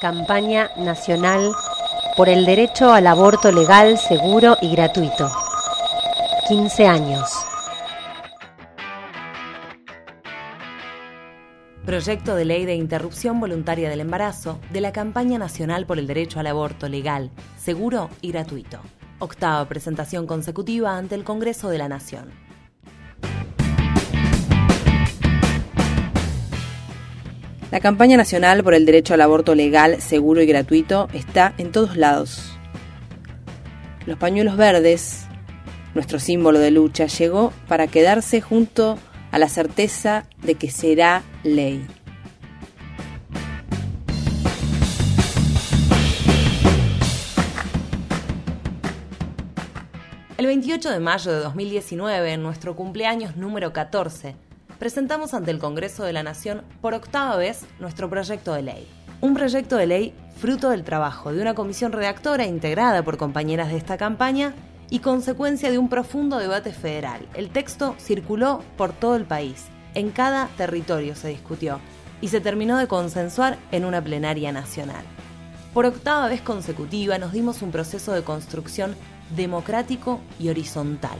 Campaña Nacional por el Derecho al Aborto Legal, Seguro y Gratuito. 15 años. Proyecto de ley de interrupción voluntaria del embarazo de la Campaña Nacional por el Derecho al Aborto Legal, Seguro y Gratuito. Octava presentación consecutiva ante el Congreso de la Nación. La campaña nacional por el derecho al aborto legal, seguro y gratuito está en todos lados. Los pañuelos verdes, nuestro símbolo de lucha, llegó para quedarse junto a la certeza de que será ley. El 28 de mayo de 2019, en nuestro cumpleaños número 14, presentamos ante el Congreso de la Nación por octava vez nuestro proyecto de ley. Un proyecto de ley fruto del trabajo de una comisión redactora integrada por compañeras de esta campaña y consecuencia de un profundo debate federal. El texto circuló por todo el país, en cada territorio se discutió y se terminó de consensuar en una plenaria nacional. Por octava vez consecutiva nos dimos un proceso de construcción democrático y horizontal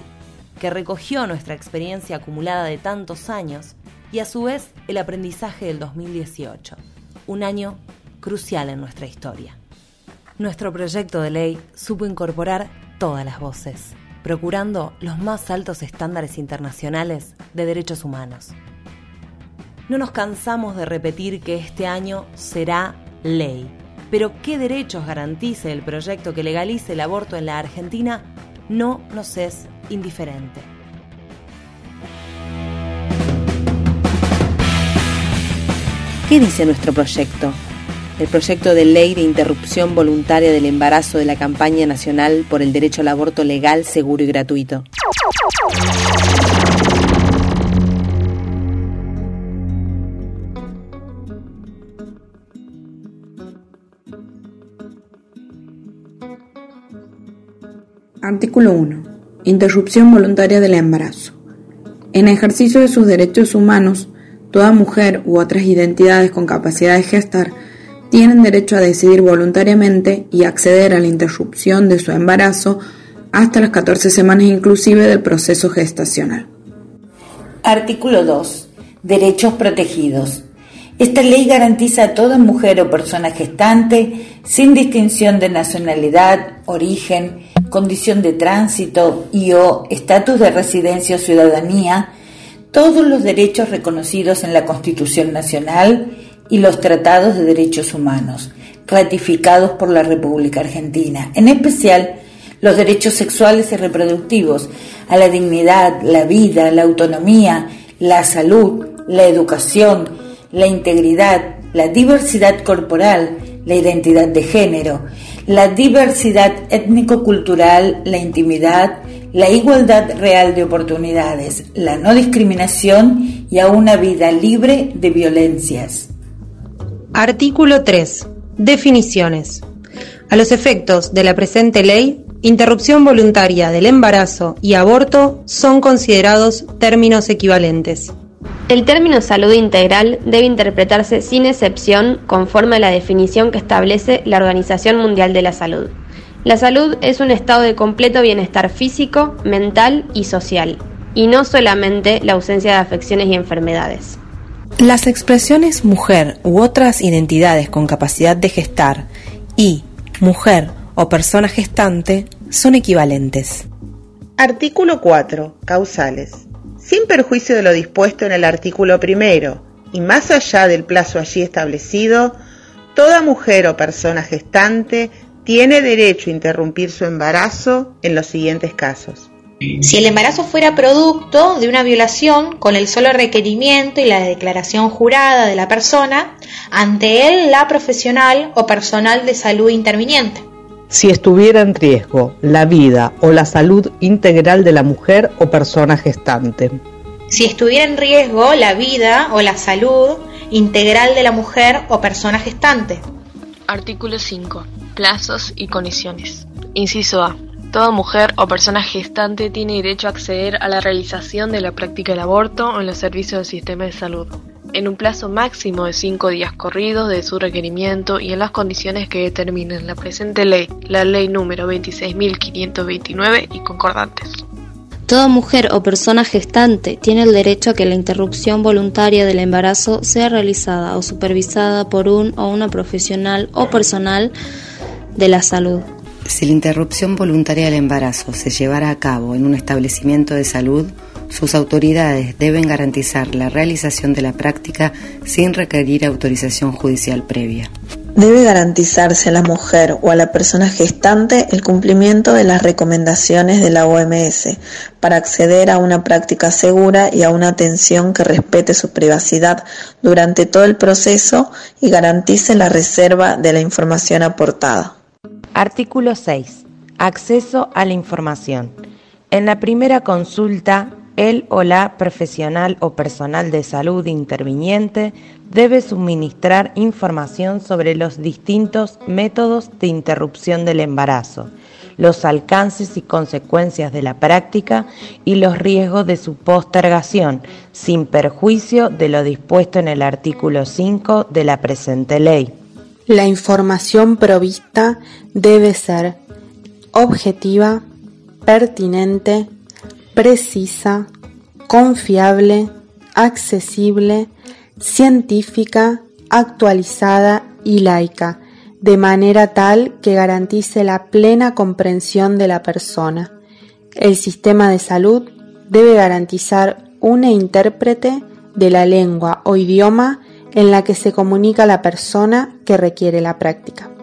que recogió nuestra experiencia acumulada de tantos años y a su vez el aprendizaje del 2018, un año crucial en nuestra historia. Nuestro proyecto de ley supo incorporar todas las voces, procurando los más altos estándares internacionales de derechos humanos. No nos cansamos de repetir que este año será ley, pero qué derechos garantice el proyecto que legalice el aborto en la Argentina no nos es indiferente. ¿Qué dice nuestro proyecto? El proyecto de ley de interrupción voluntaria del embarazo de la campaña nacional por el derecho al aborto legal, seguro y gratuito. Artículo 1. Interrupción voluntaria del embarazo. En ejercicio de sus derechos humanos, toda mujer u otras identidades con capacidad de gestar tienen derecho a decidir voluntariamente y acceder a la interrupción de su embarazo hasta las 14 semanas inclusive del proceso gestacional. Artículo 2. Derechos protegidos. Esta ley garantiza a toda mujer o persona gestante, sin distinción de nacionalidad, origen, condición de tránsito y o estatus de residencia o ciudadanía, todos los derechos reconocidos en la Constitución Nacional y los tratados de derechos humanos, ratificados por la República Argentina, en especial los derechos sexuales y reproductivos, a la dignidad, la vida, la autonomía, la salud, la educación, la integridad, la diversidad corporal, la identidad de género, la diversidad étnico-cultural, la intimidad, la igualdad real de oportunidades, la no discriminación y a una vida libre de violencias. Artículo 3. Definiciones. A los efectos de la presente ley, interrupción voluntaria del embarazo y aborto son considerados términos equivalentes. El término salud integral debe interpretarse sin excepción conforme a la definición que establece la Organización Mundial de la Salud. La salud es un estado de completo bienestar físico, mental y social, y no solamente la ausencia de afecciones y enfermedades. Las expresiones mujer u otras identidades con capacidad de gestar y mujer o persona gestante son equivalentes. Artículo 4. Causales sin perjuicio de lo dispuesto en el artículo primero y más allá del plazo allí establecido, toda mujer o persona gestante tiene derecho a interrumpir su embarazo en los siguientes casos. Si el embarazo fuera producto de una violación con el solo requerimiento y la declaración jurada de la persona, ante él la profesional o personal de salud interviniente si estuviera en riesgo la vida o la salud integral de la mujer o persona gestante. Si estuviera en riesgo la vida o la salud integral de la mujer o persona gestante. Artículo 5. Plazos y condiciones. Inciso A. Toda mujer o persona gestante tiene derecho a acceder a la realización de la práctica del aborto en los servicios del sistema de salud. En un plazo máximo de cinco días corridos de su requerimiento y en las condiciones que determinen la presente ley, la ley número 26.529 y concordantes. Toda mujer o persona gestante tiene el derecho a que la interrupción voluntaria del embarazo sea realizada o supervisada por un o una profesional o personal de la salud. Si la interrupción voluntaria del embarazo se llevara a cabo en un establecimiento de salud, sus autoridades deben garantizar la realización de la práctica sin requerir autorización judicial previa. Debe garantizarse a la mujer o a la persona gestante el cumplimiento de las recomendaciones de la OMS para acceder a una práctica segura y a una atención que respete su privacidad durante todo el proceso y garantice la reserva de la información aportada. Artículo 6. Acceso a la información. En la primera consulta, el o la profesional o personal de salud interviniente debe suministrar información sobre los distintos métodos de interrupción del embarazo, los alcances y consecuencias de la práctica y los riesgos de su postergación, sin perjuicio de lo dispuesto en el artículo 5 de la presente ley. La información provista debe ser objetiva, pertinente, precisa, confiable, accesible, científica, actualizada y laica, de manera tal que garantice la plena comprensión de la persona. El sistema de salud debe garantizar una intérprete de la lengua o idioma en la que se comunica la persona que requiere la práctica.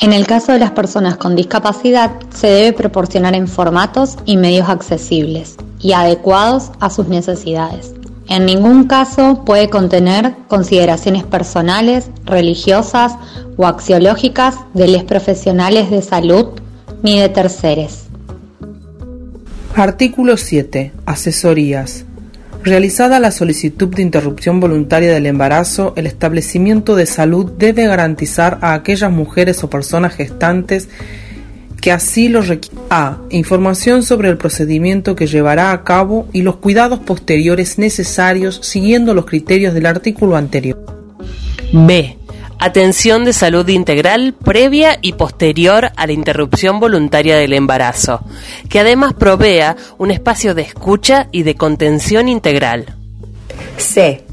En el caso de las personas con discapacidad, se debe proporcionar en formatos y medios accesibles y adecuados a sus necesidades. En ningún caso puede contener consideraciones personales, religiosas o axiológicas de los profesionales de salud ni de terceros. Artículo 7. Asesorías. Realizada la solicitud de interrupción voluntaria del embarazo, el establecimiento de salud debe garantizar a aquellas mujeres o personas gestantes que así lo requieran. A. Información sobre el procedimiento que llevará a cabo y los cuidados posteriores necesarios siguiendo los criterios del artículo anterior. B. Atención de salud integral previa y posterior a la interrupción voluntaria del embarazo, que además provea un espacio de escucha y de contención integral. C.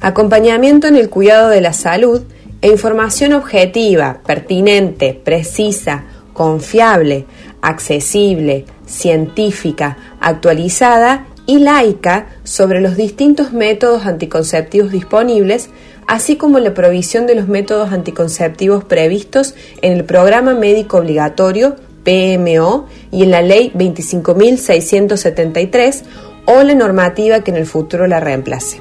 Acompañamiento en el cuidado de la salud e información objetiva, pertinente, precisa, confiable, accesible, científica, actualizada y laica sobre los distintos métodos anticonceptivos disponibles así como la provisión de los métodos anticonceptivos previstos en el Programa Médico Obligatorio PMO y en la Ley 25.673 o la normativa que en el futuro la reemplace.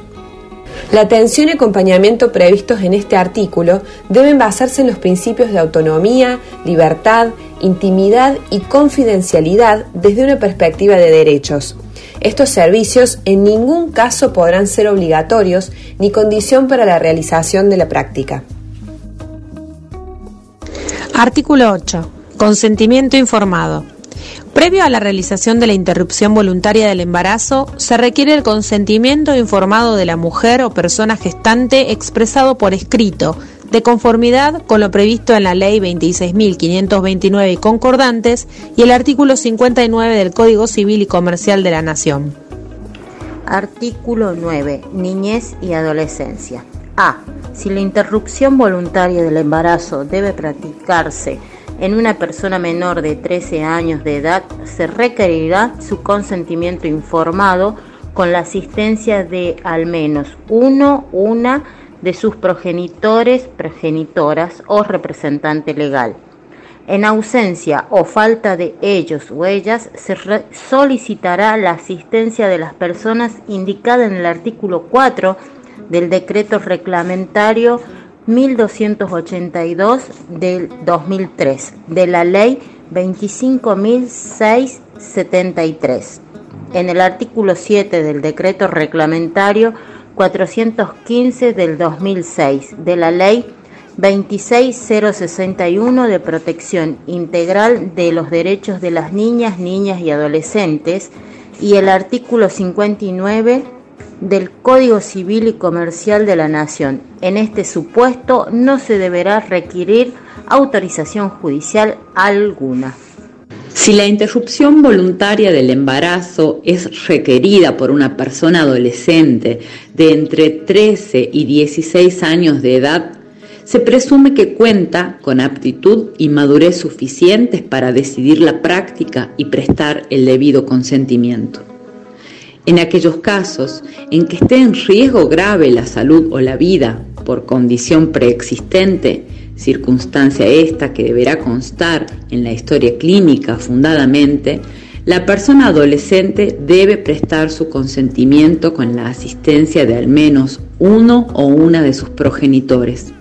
La atención y acompañamiento previstos en este artículo deben basarse en los principios de autonomía, libertad, intimidad y confidencialidad desde una perspectiva de derechos, estos servicios en ningún caso podrán ser obligatorios ni condición para la realización de la práctica. Artículo 8. Consentimiento informado. Previo a la realización de la interrupción voluntaria del embarazo, se requiere el consentimiento informado de la mujer o persona gestante expresado por escrito, de conformidad con lo previsto en la Ley 26.529 y concordantes y el artículo 59 del Código Civil y Comercial de la Nación. Artículo 9. Niñez y adolescencia. A. Si la interrupción voluntaria del embarazo debe practicarse en una persona menor de 13 años de edad, se requerirá su consentimiento informado con la asistencia de al menos uno, una de sus progenitores, progenitoras o representante legal. En ausencia o falta de ellos o ellas, se solicitará la asistencia de las personas indicadas en el artículo 4 del decreto reglamentario 1282 del 2003, de la ley 25.673. En el artículo 7 del decreto reglamentario 415 del 2006 de la Ley 26061 de protección integral de los derechos de las niñas, niñas y adolescentes y el artículo 59 del Código Civil y Comercial de la Nación. En este supuesto no se deberá requerir autorización judicial alguna. Si la interrupción voluntaria del embarazo es requerida por una persona adolescente de entre 13 y 16 años de edad, se presume que cuenta con aptitud y madurez suficientes para decidir la práctica y prestar el debido consentimiento. En aquellos casos en que esté en riesgo grave la salud o la vida por condición preexistente, circunstancia esta que deberá constar en la historia clínica fundadamente, la persona adolescente debe prestar su consentimiento con la asistencia de al menos uno o una de sus progenitores.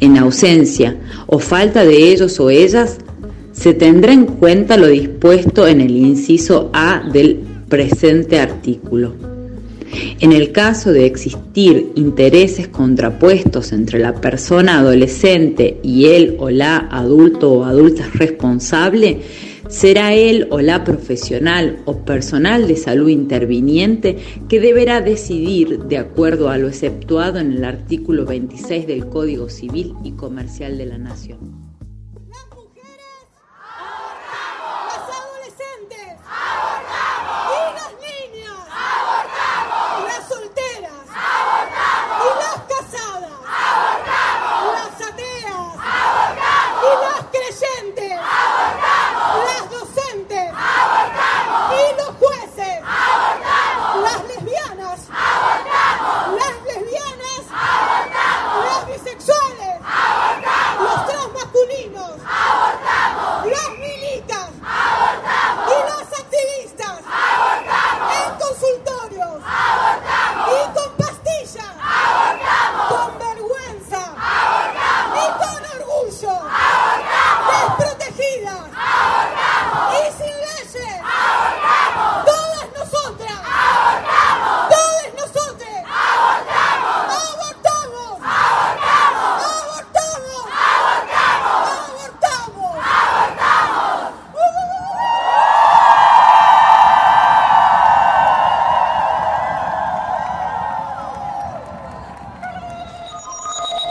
En ausencia o falta de ellos o ellas, se tendrá en cuenta lo dispuesto en el inciso A del presente artículo. En el caso de existir intereses contrapuestos entre la persona adolescente y él o la adulto o adulta responsable, será él o la profesional o personal de salud interviniente que deberá decidir de acuerdo a lo exceptuado en el artículo 26 del Código Civil y Comercial de la Nación.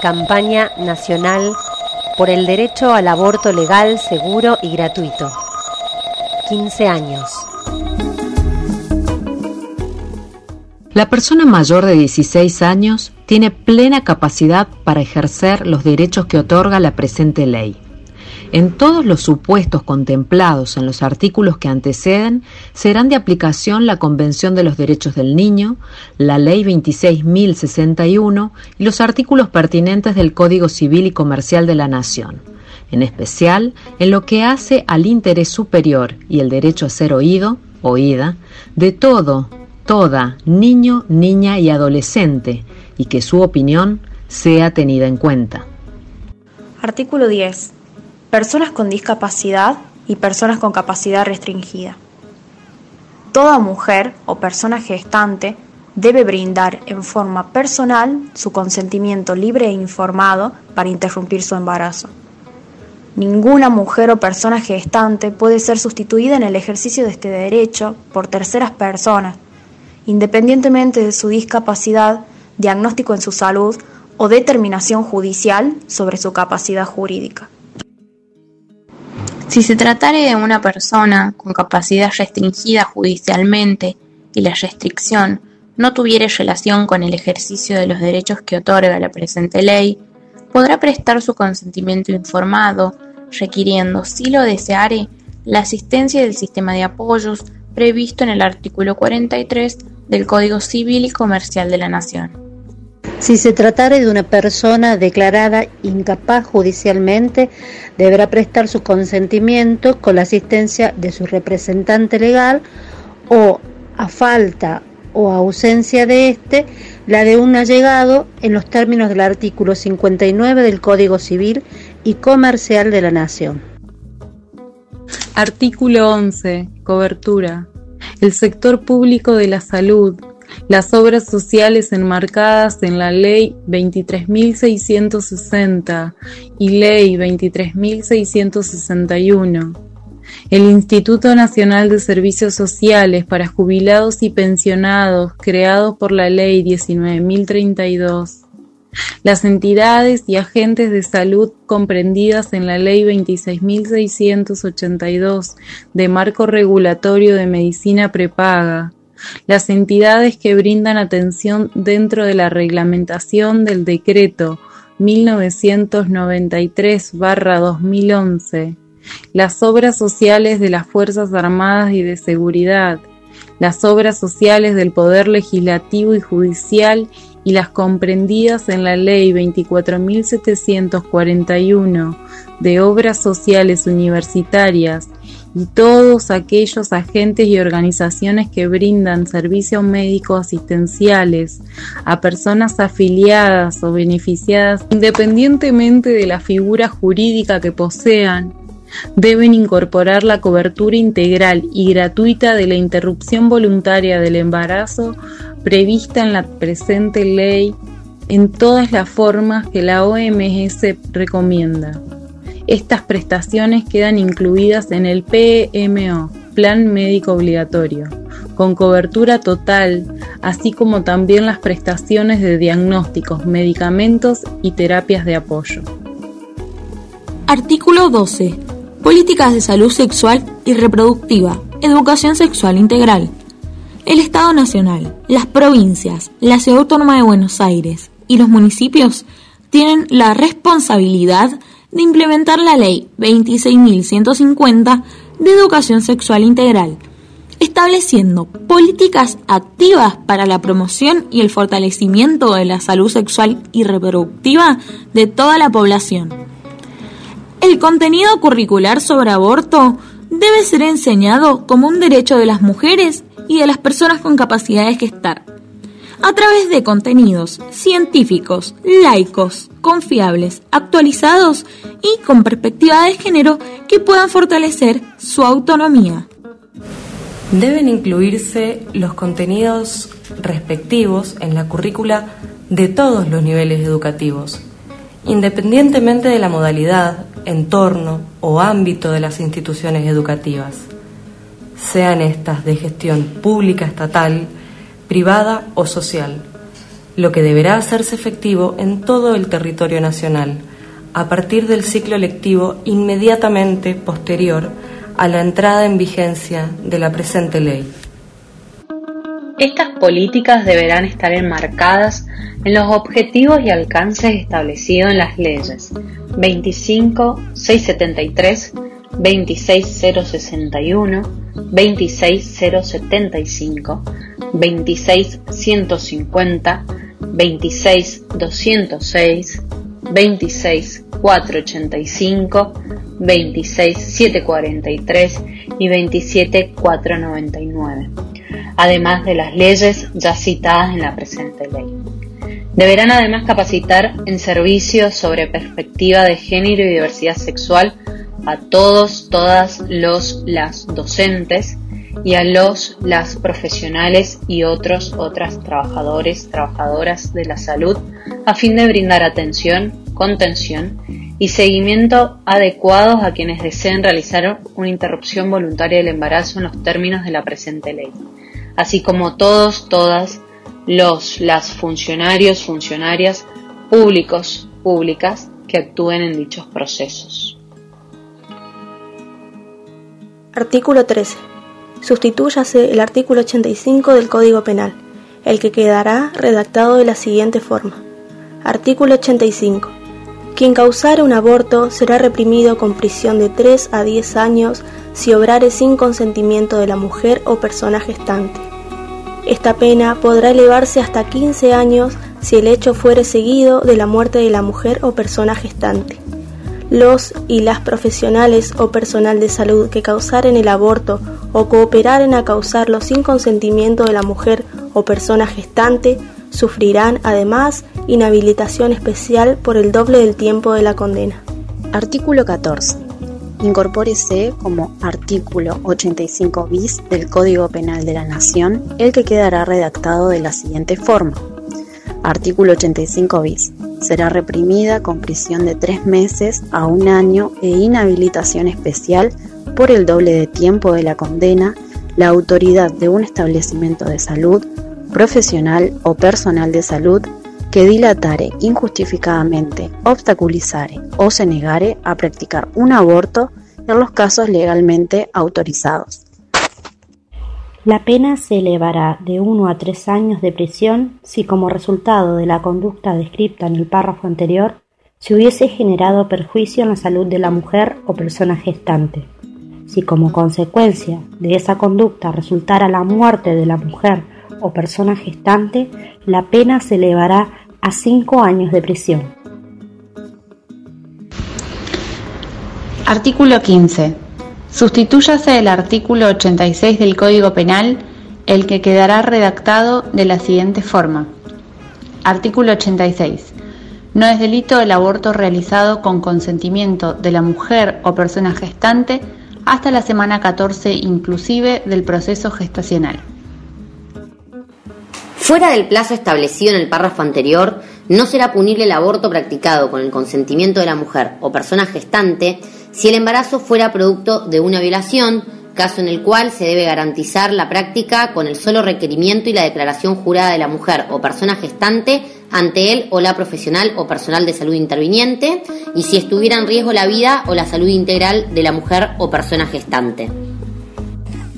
Campaña Nacional por el Derecho al Aborto Legal, Seguro y Gratuito. 15 años. La persona mayor de 16 años tiene plena capacidad para ejercer los derechos que otorga la presente ley. En todos los supuestos contemplados en los artículos que anteceden, serán de aplicación la Convención de los Derechos del Niño, la Ley 26.061 y los artículos pertinentes del Código Civil y Comercial de la Nación, en especial en lo que hace al interés superior y el derecho a ser oído, oída, de todo, toda, niño, niña y adolescente, y que su opinión sea tenida en cuenta. Artículo 10 personas con discapacidad y personas con capacidad restringida. Toda mujer o persona gestante debe brindar en forma personal su consentimiento libre e informado para interrumpir su embarazo. Ninguna mujer o persona gestante puede ser sustituida en el ejercicio de este derecho por terceras personas, independientemente de su discapacidad, diagnóstico en su salud o determinación judicial sobre su capacidad jurídica. Si se tratare de una persona con capacidad restringida judicialmente y la restricción no tuviere relación con el ejercicio de los derechos que otorga la presente ley, podrá prestar su consentimiento informado, requiriendo, si lo deseare, la asistencia del sistema de apoyos previsto en el artículo 43 del Código Civil y Comercial de la Nación. Si se tratare de una persona declarada incapaz judicialmente, deberá prestar su consentimiento con la asistencia de su representante legal o, a falta o ausencia de éste, la de un allegado en los términos del artículo 59 del Código Civil y Comercial de la Nación. Artículo 11. Cobertura. El sector público de la salud, las obras sociales enmarcadas en la Ley 23.660 y Ley 23.661 el Instituto Nacional de Servicios Sociales para Jubilados y Pensionados, creado por la Ley 19.032, las entidades y agentes de salud comprendidas en la Ley 26.682 de Marco Regulatorio de Medicina Prepaga, las entidades que brindan atención dentro de la reglamentación del decreto 1993-2011, las obras sociales de las Fuerzas Armadas y de Seguridad, las obras sociales del Poder Legislativo y Judicial y las comprendidas en la Ley 24.741 de Obras Sociales Universitarias y todos aquellos agentes y organizaciones que brindan servicios médicos asistenciales a personas afiliadas o beneficiadas independientemente de la figura jurídica que posean, deben incorporar la cobertura integral y gratuita de la interrupción voluntaria del embarazo prevista en la presente ley en todas las formas que la OMS recomienda. Estas prestaciones quedan incluidas en el PMO, Plan Médico Obligatorio, con cobertura total, así como también las prestaciones de diagnósticos, medicamentos y terapias de apoyo. Artículo 12. Políticas de salud sexual y reproductiva. Educación sexual integral el Estado Nacional, las provincias, la Ciudad Autónoma de Buenos Aires y los municipios tienen la responsabilidad de implementar la Ley 26.150 de Educación Sexual Integral, estableciendo políticas activas para la promoción y el fortalecimiento de la salud sexual y reproductiva de toda la población. El contenido curricular sobre aborto debe ser enseñado como un derecho de las mujeres y de las personas con capacidad de gestar, a través de contenidos científicos, laicos, confiables, actualizados y con perspectiva de género que puedan fortalecer su autonomía. Deben incluirse los contenidos respectivos en la currícula de todos los niveles educativos, independientemente de la modalidad, entorno o ámbito de las instituciones educativas sean estas de gestión pública estatal, privada o social, lo que deberá hacerse efectivo en todo el territorio nacional a partir del ciclo lectivo inmediatamente posterior a la entrada en vigencia de la presente ley. Estas políticas deberán estar enmarcadas en los objetivos y alcances establecidos en las leyes 25, 673, 26061, 26075, 26150, 26206, 26485, 26743 y 27499, además de las leyes ya citadas en la presente ley. Deberán además capacitar en servicios sobre perspectiva de género y diversidad sexual a todos, todas los, las docentes y a los, las profesionales y otros, otras trabajadores, trabajadoras de la salud a fin de brindar atención, contención y seguimiento adecuados a quienes deseen realizar una interrupción voluntaria del embarazo en los términos de la presente ley, así como todos, todas los, las funcionarios, funcionarias públicos, públicas que actúen en dichos procesos. Artículo 13. Sustitúyase el artículo 85 del Código Penal, el que quedará redactado de la siguiente forma. Artículo 85. Quien causare un aborto será reprimido con prisión de 3 a 10 años si obrare sin consentimiento de la mujer o persona gestante. Esta pena podrá elevarse hasta 15 años si el hecho fuere seguido de la muerte de la mujer o persona gestante los y las profesionales o personal de salud que causaren el aborto o cooperaren a causarlo sin consentimiento de la mujer o persona gestante sufrirán además inhabilitación especial por el doble del tiempo de la condena. Artículo 14. Incorpórese como artículo 85 bis del Código Penal de la Nación el que quedará redactado de la siguiente forma. Artículo 85 bis será reprimida con prisión de tres meses a un año e inhabilitación especial por el doble de tiempo de la condena la autoridad de un establecimiento de salud, profesional o personal de salud que dilatare injustificadamente, obstaculizare o se negare a practicar un aborto en los casos legalmente autorizados. La pena se elevará de 1 a 3 años de prisión si como resultado de la conducta descrita en el párrafo anterior se hubiese generado perjuicio en la salud de la mujer o persona gestante. Si como consecuencia de esa conducta resultara la muerte de la mujer o persona gestante, la pena se elevará a 5 años de prisión. Artículo 15. Sustitúyase el artículo 86 del Código Penal, el que quedará redactado de la siguiente forma. Artículo 86. No es delito el aborto realizado con consentimiento de la mujer o persona gestante hasta la semana 14 inclusive del proceso gestacional. Fuera del plazo establecido en el párrafo anterior, no será punible el aborto practicado con el consentimiento de la mujer o persona gestante si el embarazo fuera producto de una violación, caso en el cual se debe garantizar la práctica con el solo requerimiento y la declaración jurada de la mujer o persona gestante ante él o la profesional o personal de salud interviniente, y si estuviera en riesgo la vida o la salud integral de la mujer o persona gestante.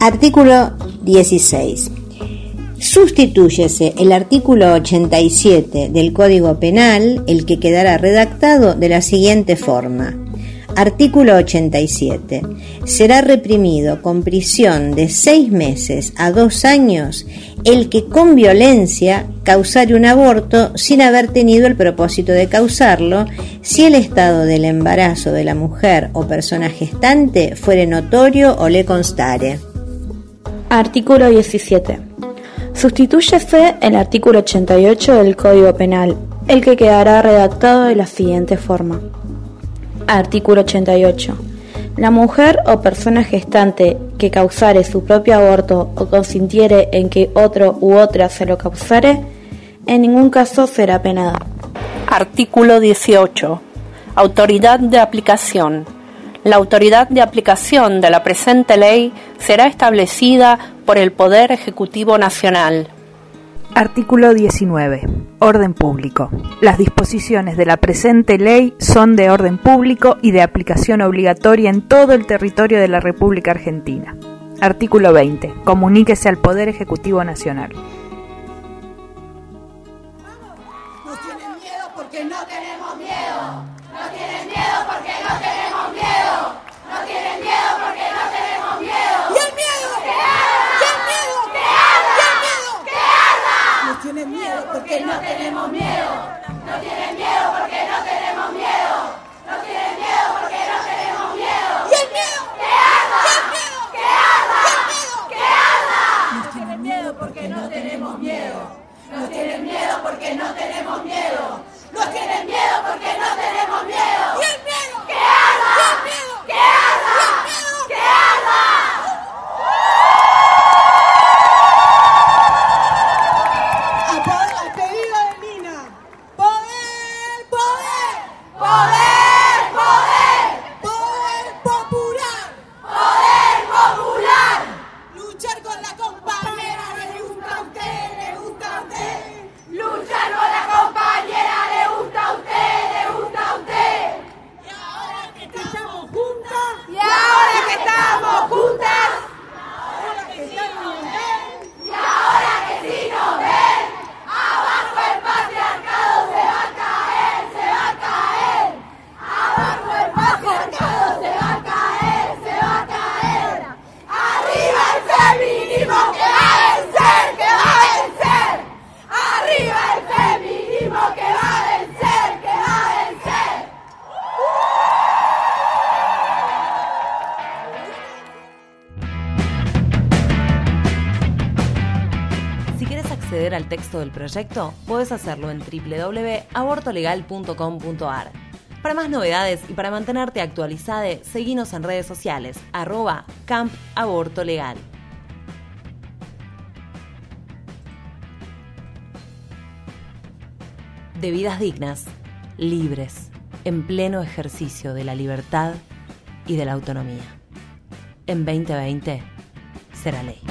Artículo 16. Sustitúyese el artículo 87 del Código Penal, el que quedará redactado de la siguiente forma. Artículo 87. Será reprimido con prisión de seis meses a dos años el que con violencia causare un aborto sin haber tenido el propósito de causarlo, si el estado del embarazo de la mujer o persona gestante fuere notorio o le constare. Artículo 17. Sustitúyese el artículo 88 del Código Penal, el que quedará redactado de la siguiente forma. Artículo 88. La mujer o persona gestante que causare su propio aborto o consintiere en que otro u otra se lo causare, en ningún caso será penada. Artículo 18. Autoridad de aplicación. La autoridad de aplicación de la presente ley será establecida por el Poder Ejecutivo Nacional. Artículo 19. Orden público. Las disposiciones de la presente ley son de orden público y de aplicación obligatoria en todo el territorio de la República Argentina. Artículo 20. Comuníquese al Poder Ejecutivo Nacional. porque no tenemos miedo. No tienen miedo porque no tenemos miedo. No tienen miedo porque no tenemos miedo. ¿Y el miedo? ¡Que arda! ¿Y el miedo? ¡Que arda! ¿Y el miedo? ¡Que arda! No tienen miedo porque no tenemos miedo. No tienen miedo porque no tenemos miedo. No tienen miedo porque no tenemos miedo. ¿Y el miedo? ¡Que arda! ¡Que arda! ¡Que arda! No tienen miedo porque no tenemos miedo. No tienen miedo porque no tenemos miedo. No tienen miedo porque no tenemos miedo. ¿Y el miedo? Acceder al texto del proyecto, puedes hacerlo en www.abortolegal.com.ar. Para más novedades y para mantenerte actualizada, seguinos en redes sociales, arroba Camp. De vidas dignas, libres, en pleno ejercicio de la libertad y de la autonomía. en 2020 será ley.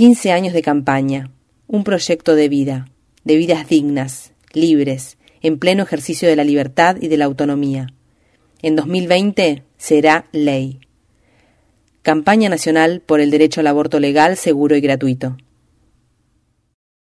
Quince años de campaña, un proyecto de vida, de vidas dignas, libres, en pleno ejercicio de la libertad y de la autonomía. En 2020 será ley. Campaña Nacional por el Derecho al Aborto Legal, Seguro y Gratuito.